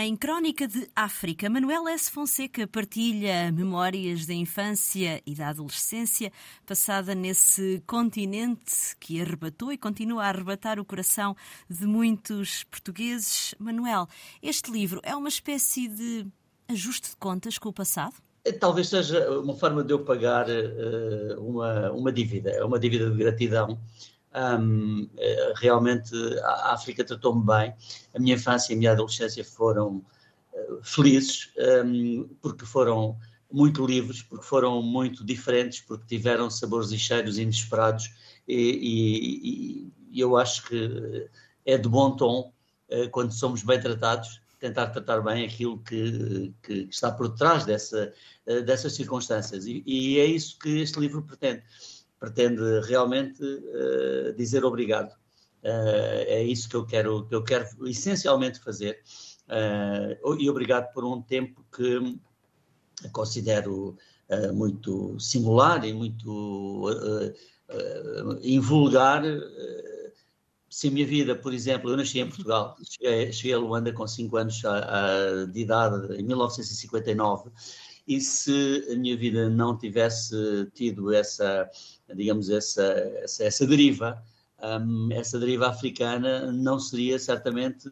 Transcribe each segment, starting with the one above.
Em Crónica de África, Manuel S. Fonseca partilha memórias da infância e da adolescência passada nesse continente que arrebatou e continua a arrebatar o coração de muitos portugueses. Manuel, este livro é uma espécie de ajuste de contas com o passado? Eh, talvez seja uma forma de eu pagar uh, uma, uma dívida, uma dívida de gratidão um, eh, realmente a África tratou-me bem. A minha infância e a minha adolescência foram uh, felizes, um, porque foram muito livres, porque foram muito diferentes, porque tiveram sabores e cheiros inesperados. E, e, e eu acho que é de bom tom, uh, quando somos bem tratados, tentar tratar bem aquilo que, que está por trás dessa, dessas circunstâncias. E, e é isso que este livro pretende pretende realmente uh, dizer obrigado. Uh, é isso que eu quero, que eu quero essencialmente fazer. Uh, e obrigado por um tempo que considero muito singular e muito invulgar. se a minha vida, por exemplo, eu nasci em Portugal, cheguei, cheguei a Luanda com 5 anos a, a, de idade, em 1959, e se a minha vida não tivesse tido essa, digamos, essa, essa, essa deriva, um, essa deriva africana não seria certamente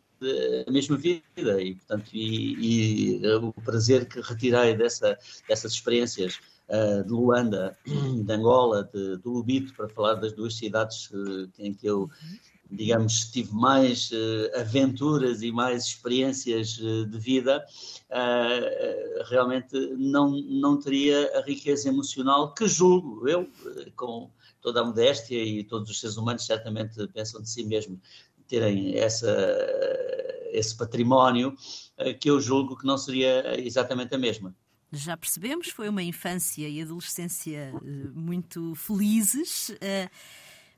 a mesma vida e, portanto, e, e o prazer que retirei dessa, dessas experiências uh, de Luanda, de Angola, de, de Lubito, para falar das duas cidades uh, em que eu digamos, tive mais uh, aventuras e mais experiências uh, de vida, uh, realmente não, não teria a riqueza emocional que julgo eu, com toda a modéstia e todos os seres humanos certamente pensam de si mesmo terem essa, esse património, que eu julgo que não seria exatamente a mesma. Já percebemos, foi uma infância e adolescência muito felizes.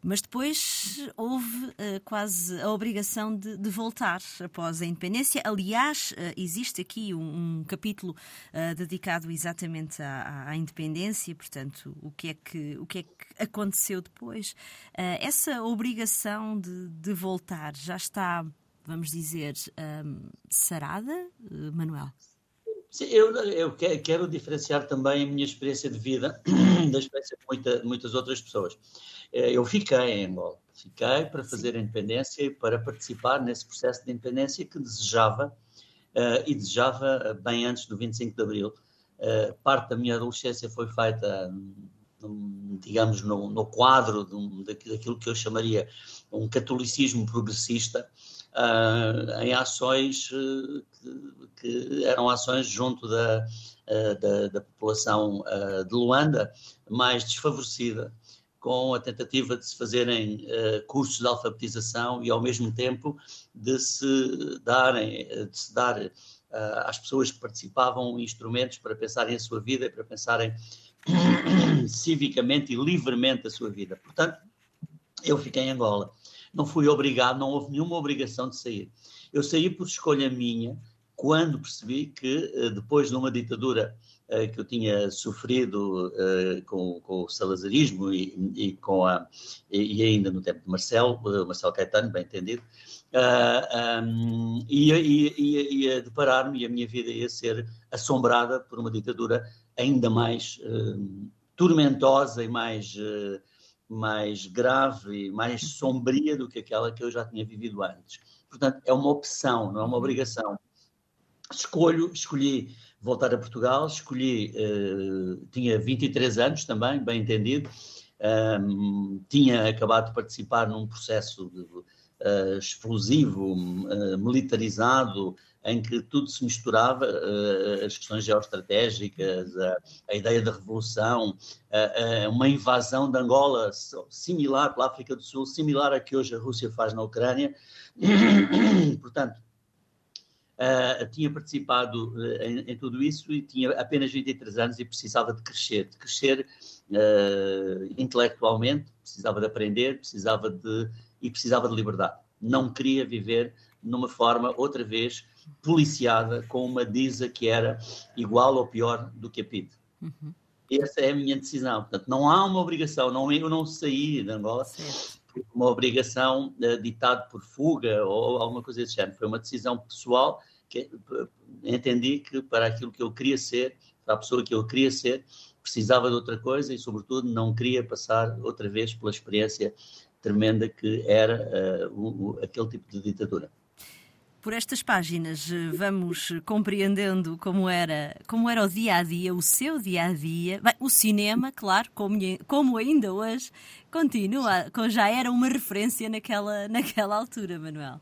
Mas depois houve uh, quase a obrigação de, de, voltar após a independência. Aliás, uh, existe aqui um, um capítulo uh, dedicado exatamente à, à, independência, portanto, o que é que, o que, é que aconteceu depois. essa obrigação de, de, voltar já está, vamos dizer, um, sarada, Manuel? Sim, eu, eu quero diferenciar também a minha experiência de vida da experiência de, muita, de muitas outras pessoas. Eh, eu fiquei em Angola, fiquei para fazer a independência e para participar nesse processo de independência que desejava uh, e desejava bem antes do 25 de Abril. Uh, parte da minha adolescência foi feita, digamos, no, no quadro de, daquilo que eu chamaria um catolicismo progressista, uh, em ações uh, que, que, eram ações junto da, uh, da, da, população de Luanda mais desfavorecida, com a tentativa de se fazerem cursos de alfabetização e ao mesmo tempo de se darem, de se dar às pessoas que participavam instrumentos para pensarem a sua vida e para pensarem civicamente e livremente a sua vida. Portanto, eu fiquei em Angola não fui obrigado, não houve nenhuma obrigação de sair. Eu saí por escolha minha, quando percebi que, eh, depois de uma ditadura eh, que eu tinha sofrido uh, com, com, o salazarismo e, e com a, e, ainda no tempo de Marcelo, Marcelo Caetano, bem entendido, uh, um, ia, ia, ia, deparar-me e a minha vida ia ser assombrada por uma ditadura ainda mais uh, tormentosa e mais mais grave, mais sombria do que aquela que eu já tinha vivido antes. Portanto, é uma opção, não é uma obrigação. Escolho, escolhi voltar a Portugal, escolhi, uh, tinha 23 anos também, bem entendido, um, tinha acabado de participar num processo de, uh, explosivo, uh, militarizado, em que tudo se misturava, uh, as questões geoestratégicas, uh, a ideia da revolução, uh, uma invasão de Angola similar pela África do Sul, similar a que hoje a Rússia faz na Ucrânia. Portanto, tinha participado em, em, tudo isso e tinha apenas 23 anos e precisava de crescer, de crescer intelectualmente, precisava de aprender, precisava de e precisava de liberdade. Não queria viver numa forma, outra vez, policiada com uma DISA que era igual ou pior do que a PID. Uhum. Essa é a minha decisão. Portanto, não há uma obrigação, não, eu não saí de Angola por uma obrigação uh, ditada por fuga ou alguma coisa desse género. Foi uma decisão pessoal que, entendi que para aquilo que eu queria ser, para a pessoa que eu queria ser, precisava de outra coisa e, sobretudo, não queria passar outra vez pela experiência tremenda que era uh, o, o, aquele tipo de ditadura. Por estas páginas eh, vamos compreendendo como era, como era o dia a dia, o seu dia a dia. Bem, o cinema, claro, como, como ainda hoje, continua, já era uma referência naquela, naquela altura, Manuel.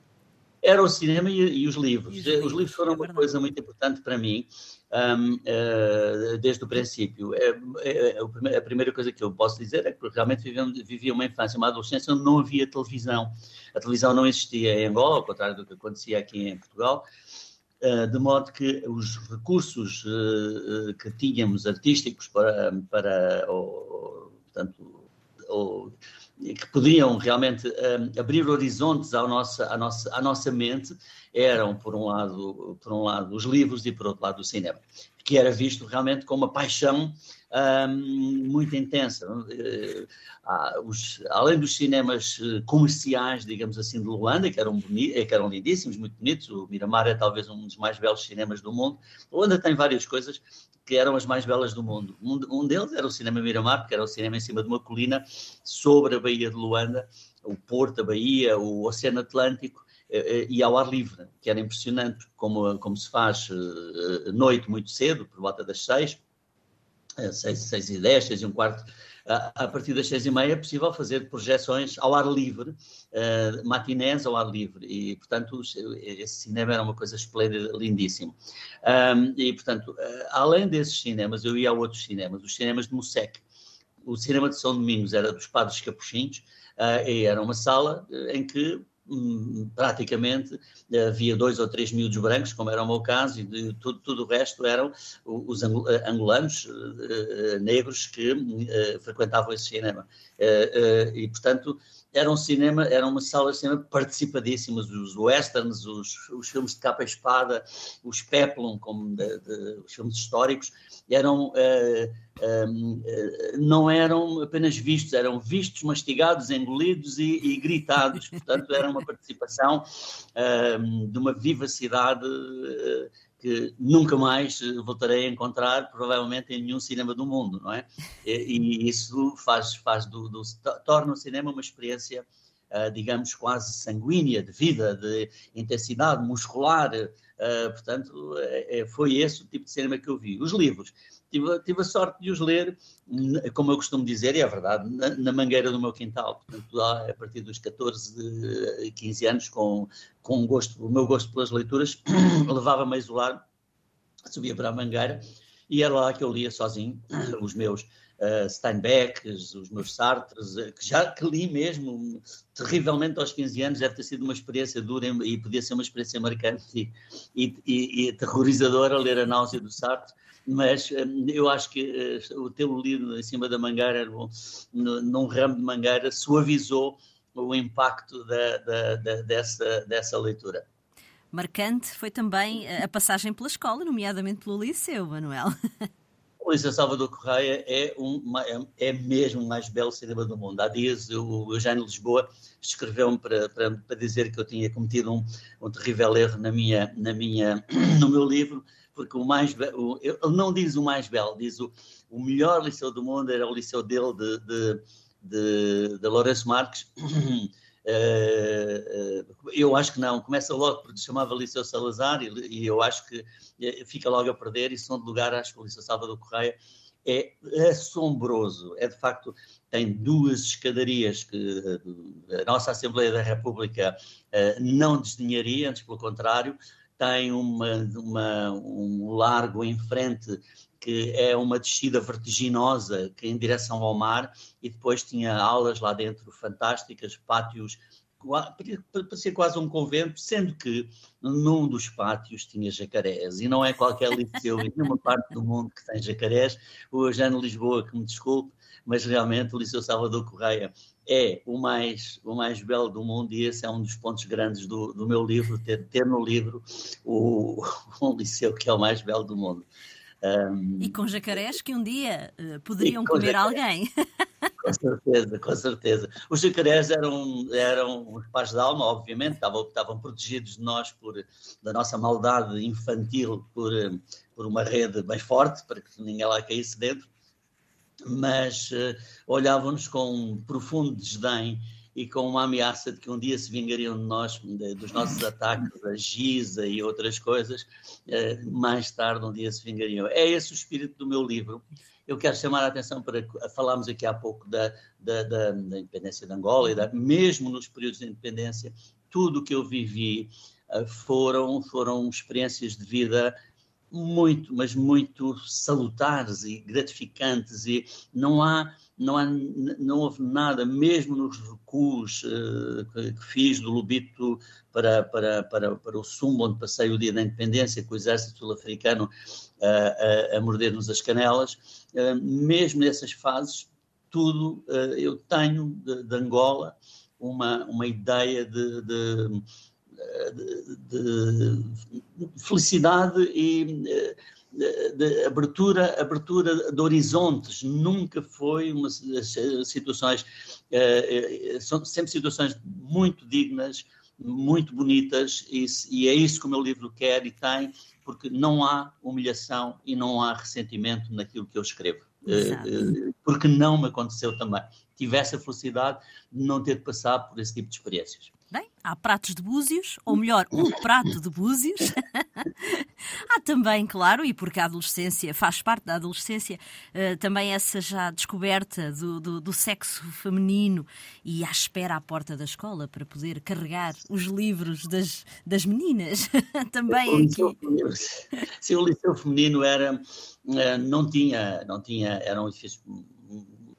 Era o cinema e, e os livros. E os, livros. os livros foram é uma coisa muito importante para mim um, eh, desde o princípio. É, é, é, a primeira coisa que eu posso dizer é que realmente vivia uma infância, uma adolescência onde não havia televisão. A televisão não existia em Angola, ao contrário do que acontecia aqui em Portugal. Uh, de modo que os recursos uh, que tínhamos artísticos para, para ou, portanto, ou, que podiam realmente um, abrir horizontes à nossa, à, nossa, à nossa mente eram, por um, lado, por um lado, os livros e, por outro lado, o cinema, que era visto realmente com uma paixão um, muito intensa. Uh, os, além dos cinemas eh, comerciais, digamos assim, de Luanda, que eram, boni que eram lindíssimos, muito bonitos, o Miramar é talvez um dos mais belos cinemas do mundo. Luanda tem várias coisas que eram as mais belas do mundo. Um, um deles era o Cinema Miramar, porque era o cinema em cima de uma colina sobre a Baía de Luanda, o Porto, a Baía, o Oceano Atlântico, eh, eh, e ao ar livre, que era impressionante como, como se faz noite muito cedo, por volta das seis, seis, seis e dez, seis e um quarto, a partir das seis e meia é possível fazer projeções ao ar livre, uh, matinés ao ar livre, e portanto esse cinema era uma coisa esplêndida, lindíssimo. Um, e portanto, uh, além desses cinemas, eu ia a outros cinemas, os cinemas de Mussec. O cinema de São Domingos era dos Padres Capuchinhos, uh, e era uma sala em que Praticamente havia dois ou três miúdos brancos, como era o meu caso, e tudo, tudo o resto eram os eh, angolanos eh, negros que eh, frequentavam esse cinema. E, portanto, era um cinema, era uma sala de cinema participadíssimas, os westerns, os, os filmes de capa e espada, os peplum, como de, de, os filmes históricos, eram, uh, uh, não eram apenas vistos, eram vistos, mastigados, engolidos e, e gritados. Portanto, era uma participação de uma vivacidade que nunca mais voltarei a encontrar, provavelmente, em nenhum cinema do mundo, não é? E, isso faz, faz do, do, torna o cinema uma experiência, uh, digamos, quase sanguínea, de vida, de intensidade muscular. Uh, portanto, é, foi esse o tipo de cinema que eu vi. Os livros, tive, tive a sorte de os ler, como eu costumo dizer, e é verdade, na, na mangueira do meu quintal. Portanto, a partir dos 14, 15 anos, com, com gosto, o meu gosto pelas leituras, levava-me a isolar, subia para a mangueira, e era lá que eu lia sozinho os meus uh, Steinbecks, os meus Sartres, uh, que já que li mesmo terrivelmente aos 15 anos, deve ter sido uma experiência dura e podia ser uma experiência marcante e, e, e, e terrorizadora ler a náusea do Sartre mas hum, eu acho que uh, o tê-lo lido em cima da mangueira, num ramo de mangueira, suavizou o impacto da, da, da, dessa, dessa leitura. Marcante foi também eh, a passagem pela escola, nomeadamente pelo liceu, Manuel. O Liceu Salvador Correia é, um, é, é mesmo o mais belo cinema do mundo. Há dias o Eugênio Lisboa escreveu-me para, para, para, dizer que eu tinha cometido um, um terrível erro na minha, na minha, no meu livro, porque o mais ele não diz o mais belo, diz o, o melhor liceu do mundo era o liceu dele de, de, de, de Lourenço Marques. Uh, uh, eu acho que não, começa logo porque chamava Liceu Salazar e, eu acho que eh, fica logo a perder. E som de lugar acho que o Liceu Salvador Correia é assombroso, é de facto, tem duas escadarias que a nossa Assembleia da República não desdenharia, antes pelo contrário, tem uma, uma, um largo em frente que é uma descida vertiginosa que é em direção ao mar e depois tinha aulas lá dentro fantásticas, pátios parecia quase um convento, sendo que num dos pátios tinha jacarés, e não é qualquer liceu em nenhuma parte do mundo que tem jacarés. O Eugênio Lisboa, que me desculpe, mas realmente o Liceu Salvador Correia é o mais, o mais belo do mundo e esse é um dos pontos grandes do, do meu livro, ter, ter no livro o, um liceu que é o mais belo do mundo. Um, e com jacarés que um dia uh, poderiam comer jacarés. alguém. Com certeza, com certeza. Os jacarés eram, eram os pais da alma, obviamente, estavam, estavam protegidos de nós por, da nossa maldade infantil por, por uma rede bem forte, para que ninguém lá caísse dentro, mas uh, olhavam-nos com um profundo desdém e com uma ameaça de que um dia se vingariam de nós, de, dos nossos ataques a Giza e outras coisas, eh, mais tarde um dia se vingariam. É esse o espírito do meu livro. Eu quero chamar a atenção para falarmos aqui há pouco da, da, da, da independência de Angola e da, mesmo nos períodos de independência, tudo o que eu vivi eh, foram, foram experiências de vida muito, mas muito salutares e gratificantes e não há não, há, não houve nada, mesmo nos recuos uh, que, que, fiz do Lubito para, para, para, para o Sumbo, onde passei o dia da independência com o exército sul-africano uh, a, a morder-nos as canelas, uh, mesmo nessas fases, tudo eu tenho de, de, Angola uma, uma ideia de, de de, de, felicidade e de, de, abertura, abertura de horizontes, nunca foi uma situações, uh, são sempre situações muito dignas, muito bonitas, e, e, é isso que o meu livro quer e tem, porque não há humilhação e não há ressentimento naquilo que eu escrevo. Uh, porque não me aconteceu também. Tivesse a felicidade de não ter de passar por esse tipo de experiências. Bem, há pratos de búzios, ou melhor, um prato de búzios. há também, claro, e porque a adolescência faz parte da adolescência, uh, também essa já descoberta do, do, do, sexo feminino e à espera à porta da escola para poder carregar os livros das, das meninas. também aqui. Se o liceu feminino era, uh, não tinha, não tinha, era um edifício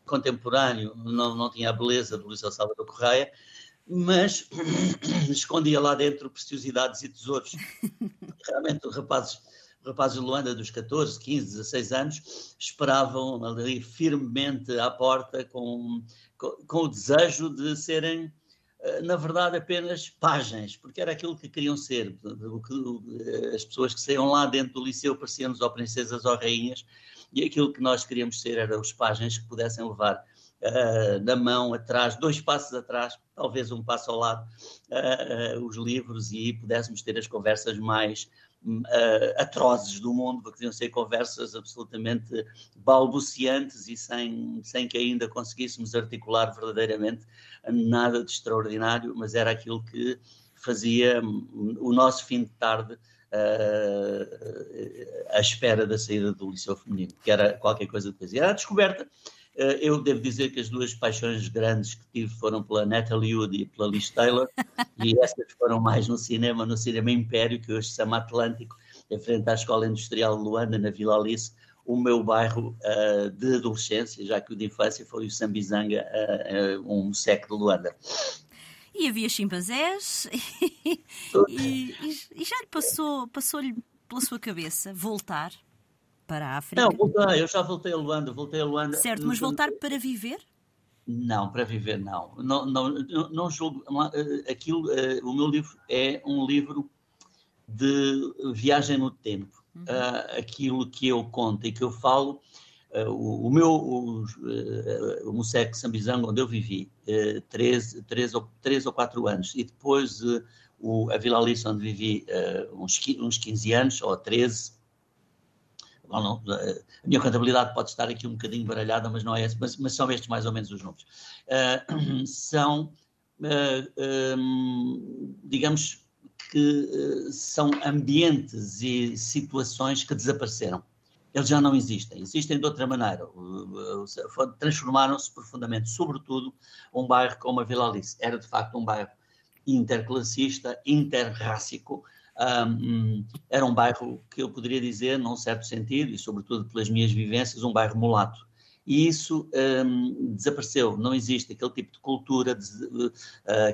contemporâneo, não, não tinha a beleza do Liceu Salvador Correia, mas escondia lá dentro preciosidades e tesouros. Realmente, rapazes, rapazes de Luanda dos 14, 15, 16 anos esperavam ali firmemente à porta com, com, com o desejo de serem eh, na verdade, apenas páginas, porque era aquilo que queriam ser. As pessoas que saíam lá dentro do liceu pareciam-nos ou princesas ou rainhas, e aquilo que nós queríamos ser eram os páginas que pudessem levar uh, na mão, atrás, dois passos atrás, talvez um passo ao lado, uh, os livros e pudéssemos ter as conversas mais atrozes do mundo, porque deviam ser conversas absolutamente balbuciantes e sem, sem que ainda conseguíssemos articular verdadeiramente nada de extraordinário, mas era aquilo que fazia hum, o nosso fim de tarde uh, à espera da saída do Liceu Feminino, que era qualquer coisa de poesia. Era a descoberta eu devo dizer que as duas paixões grandes que tive foram pela Natalie Wood e pela Liz Taylor, e essas foram mais no cinema, no cinema Império, que hoje se chama Atlântico, em frente à Escola Industrial de Luanda, na Vila Alice, o meu bairro uh, de adolescência, já que o de infância foi o Sambizanga, uh, uh, um seco de Luanda. E havia chimpanzés, e, e, e, já lhe passou, passou-lhe pela sua cabeça voltar para a África? Não, voltei, eu já voltei a Luanda, voltei a Luanda. Certo, mas voltar para viver? Não, para viver não. Não, não, não, julgo. Eh, aquilo, eh, o meu livro é um livro de viagem no tempo. Uhum. Uh, aquilo que eu conto e que eu falo, uh, o, o, meu, o, o Musec Sambizango, onde eu vivi, uh, três, três, ou, três ou quatro anos, e depois o, a Vila Alice, onde vivi uns, uns 15 anos, ou 13, não, a minha contabilidade pode estar aqui um bocadinho baralhada, mas não é mas, mas são estes mais ou menos os números. Uh, são, uh, um, digamos que são ambientes e situações que desapareceram. Eles já não existem, existem de outra maneira. Transformaram-se profundamente, sobretudo um bairro como a Vila Alice. Era de facto um bairro interclassista, interrácico, um, era um bairro que eu poderia dizer, num certo sentido, e sobretudo pelas minhas vivências, um bairro mulato. E isso um, desapareceu, não existe aquele tipo de cultura de, uh,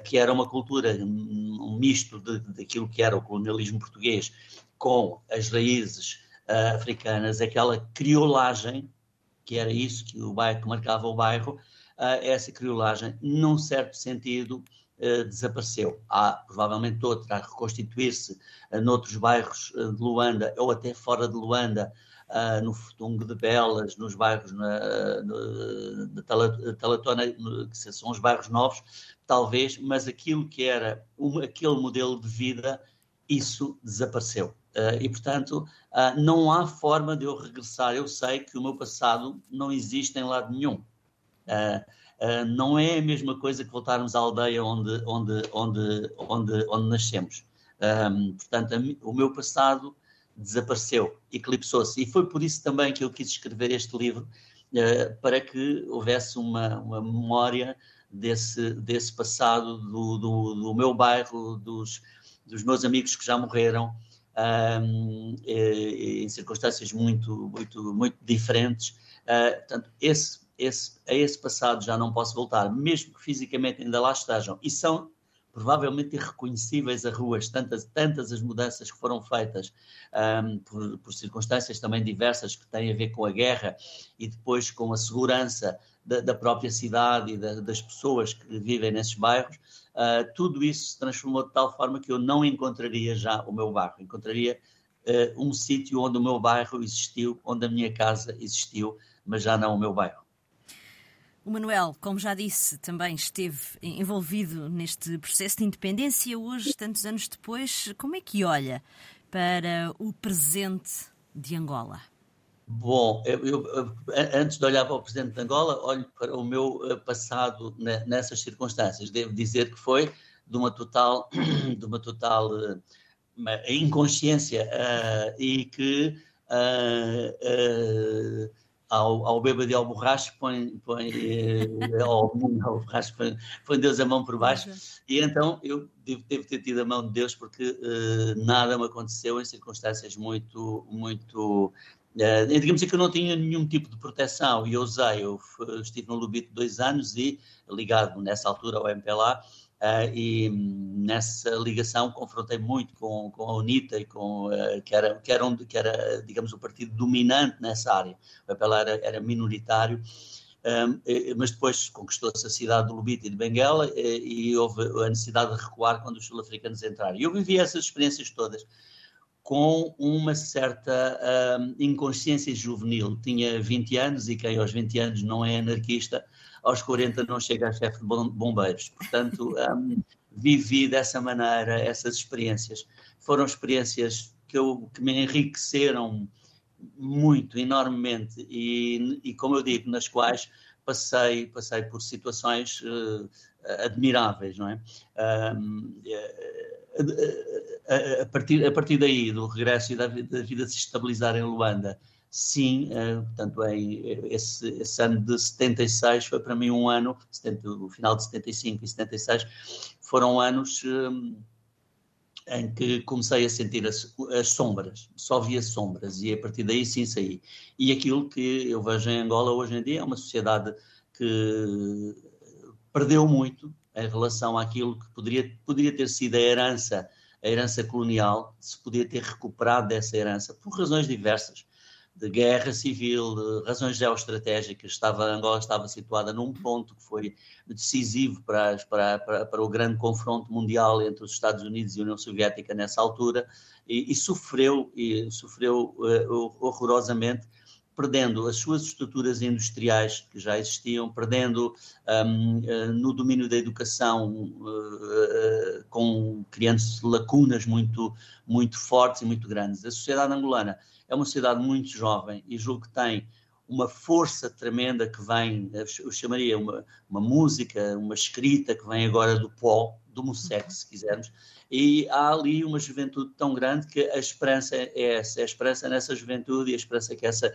que era uma cultura, um misto daquilo que era o colonialismo português com as raízes uh, africanas, aquela criolagem, que era isso que, o bairro, que marcava o bairro, uh, essa criolagem, num certo sentido, desapareceu. Há provavelmente outra a reconstituir-se uh, noutros bairros uh, de Luanda ou até fora de Luanda, no Futungo de Belas, nos bairros na, na Talatona, que são os bairros novos, talvez, mas aquilo que era aquele modelo de vida, isso desapareceu. E, portanto, não há forma de eu regressar. Eu sei que o meu passado não existe em lado nenhum. Uh, não é a mesma coisa que voltarmos à aldeia onde, onde, onde, onde, onde nascemos. Um, portanto, a, o meu passado desapareceu, eclipsou-se. E foi por isso também que eu quis escrever este livro, uh, para que houvesse uma, uma memória desse, desse passado, do, do, do, meu bairro, dos, dos meus amigos que já morreram, um, em circunstâncias muito, muito, muito diferentes. Uh, portanto, esse, esse, a esse passado já não posso voltar, mesmo que fisicamente ainda lá estejam. E são provavelmente irreconhecíveis a ruas, tantas, tantas as mudanças que foram feitas um, por, por, circunstâncias também diversas que têm a ver com a guerra e depois com a segurança da, da própria cidade e da, das pessoas que vivem nesses bairros, uh, tudo isso se transformou de tal forma que eu não encontraria já o meu bairro, encontraria uh, um sítio onde o meu bairro existiu, onde a minha casa existiu, mas já não o meu bairro. O Manuel, como já disse, também esteve envolvido neste processo de independência. Hoje, tantos anos depois, como é que olha para o presente de Angola? Bom, eu, eu, antes de olhar para o presidente de Angola, olho para o meu eh, passado nessas circunstâncias. Devo dizer que foi de uma total, de uma total uh, inconsciência uh, e que uh, ao, ao bêbado e ao borracho põe, põe ao mundo, ao borracho põe, põe Deus a mão por baixo. E então eu devo, devo ter tido a mão de Deus porque nada me aconteceu em circunstâncias muito, muito Uh, digamos assim que eu não tinha nenhum tipo de proteção e eu usei, eu estive no Lubito dois anos e ligado nessa altura ao MPLA e nessa ligação confrontei muito com, com a UNITA e com, uh, que, era, que, era que era, digamos, o partido dominante nessa área. O MPLA era, era minoritário, um, mas depois conquistou-se a cidade do Lubito e de Benguela e, e houve a necessidade de recuar quando os sul-africanos entraram. E eu vivi essas experiências todas com uma certa inconsciência juvenil. Tinha 20 anos e quem aos 20 anos não é anarquista, aos 40 não chega a chefe de bombeiros. Portanto, um, vivi dessa maneira essas experiências. Foram experiências que, eu, que me enriqueceram muito, enormemente, e, e, como eu digo, nas quais passei, passei por situações uh, admiráveis, não é? Um, a, partir, a partir daí, do regresso e da, da vida se estabilizar em Luanda, sim, uh, portanto, em, esse, esse, ano de 76 foi para mim um ano, 70, o final de 75 e 76, foram anos um, em que comecei a sentir as, as, sombras, só via sombras, e a partir daí sim saí. E aquilo que eu vejo em Angola hoje em dia é uma sociedade que perdeu muito em relação àquilo que poderia, poderia ter sido a herança, a herança colonial, se podia ter recuperado dessa herança, por razões diversas, de guerra civil, de razões geoestratégicas. Estava, Angola estava situada num ponto que foi decisivo para, para, para, para o grande confronto mundial entre os Estados Unidos e a União Soviética nessa altura, e, e sofreu, e sofreu uh, horrorosamente perdendo as suas estruturas industriais que já existiam, perdendo um, eh, no domínio da educação, uh, com criando lacunas muito, muito fortes e muito grandes. A sociedade angolana é uma sociedade muito jovem e julgo que tem uma força tremenda que vem, eu chamaria uma, uma música, uma escrita que vem agora do pó, do Musec, se quisermos, e há ali uma juventude tão grande que a esperança é essa, é a esperança nessa juventude e a esperança que essa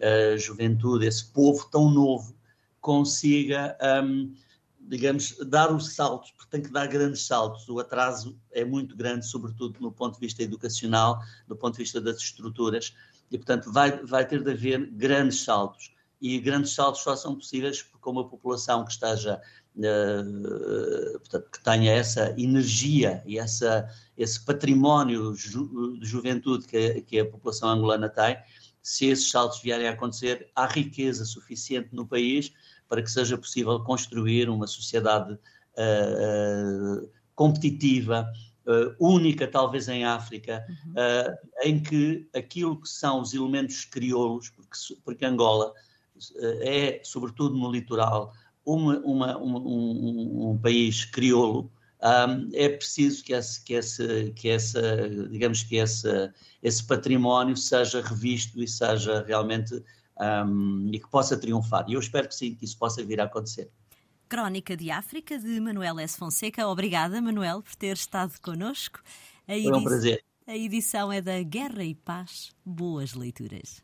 uh, juventude, esse povo tão novo, consiga, um, digamos, dar os saltos, porque tem que dar grandes saltos. O atraso é muito grande, sobretudo no ponto de vista educacional, do ponto de vista das estruturas, e, portanto, vai, vai ter de haver grandes saltos. E grandes saltos só são possíveis com uma população que esteja Uh, portanto, que tenha essa energia e essa, esse património ju, de juventude que, que, a população angolana tem, se esses saltos vierem a acontecer, há riqueza suficiente no país para que seja possível construir uma sociedade uh, uh, competitiva, uh, única, talvez em África, uhum. uh, em que aquilo que são os elementos crioulos, porque, porque Angola é, sobretudo no litoral, uma, uma, um, um, país crioulo, um, é preciso que esse, que esse, que essa, digamos que esse, esse património seja revisto e seja realmente um, e que possa triunfar. E eu espero que sim, que isso possa vir a acontecer. Crónica de África de Manuel S. Fonseca. Obrigada, Manuel, por ter estado connosco. A Foi um prazer. A edição é da Guerra e Paz. Boas leituras.